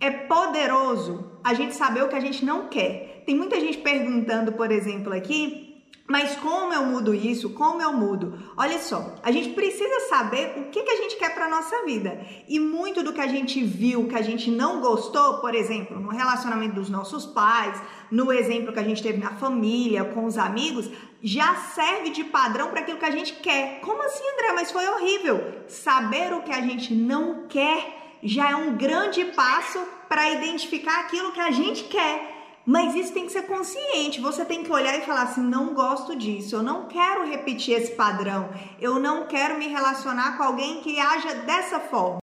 É poderoso a gente saber o que a gente não quer. Tem muita gente perguntando, por exemplo, aqui, mas como eu mudo isso? Como eu mudo? Olha só, a gente precisa saber o que, que a gente quer para nossa vida. E muito do que a gente viu, que a gente não gostou, por exemplo, no relacionamento dos nossos pais, no exemplo que a gente teve na família, com os amigos, já serve de padrão para aquilo que a gente quer. Como assim, André? Mas foi horrível. Saber o que a gente não quer já é um grande passo para identificar aquilo que a gente quer. Mas isso tem que ser consciente. Você tem que olhar e falar assim: não gosto disso, eu não quero repetir esse padrão, eu não quero me relacionar com alguém que haja dessa forma.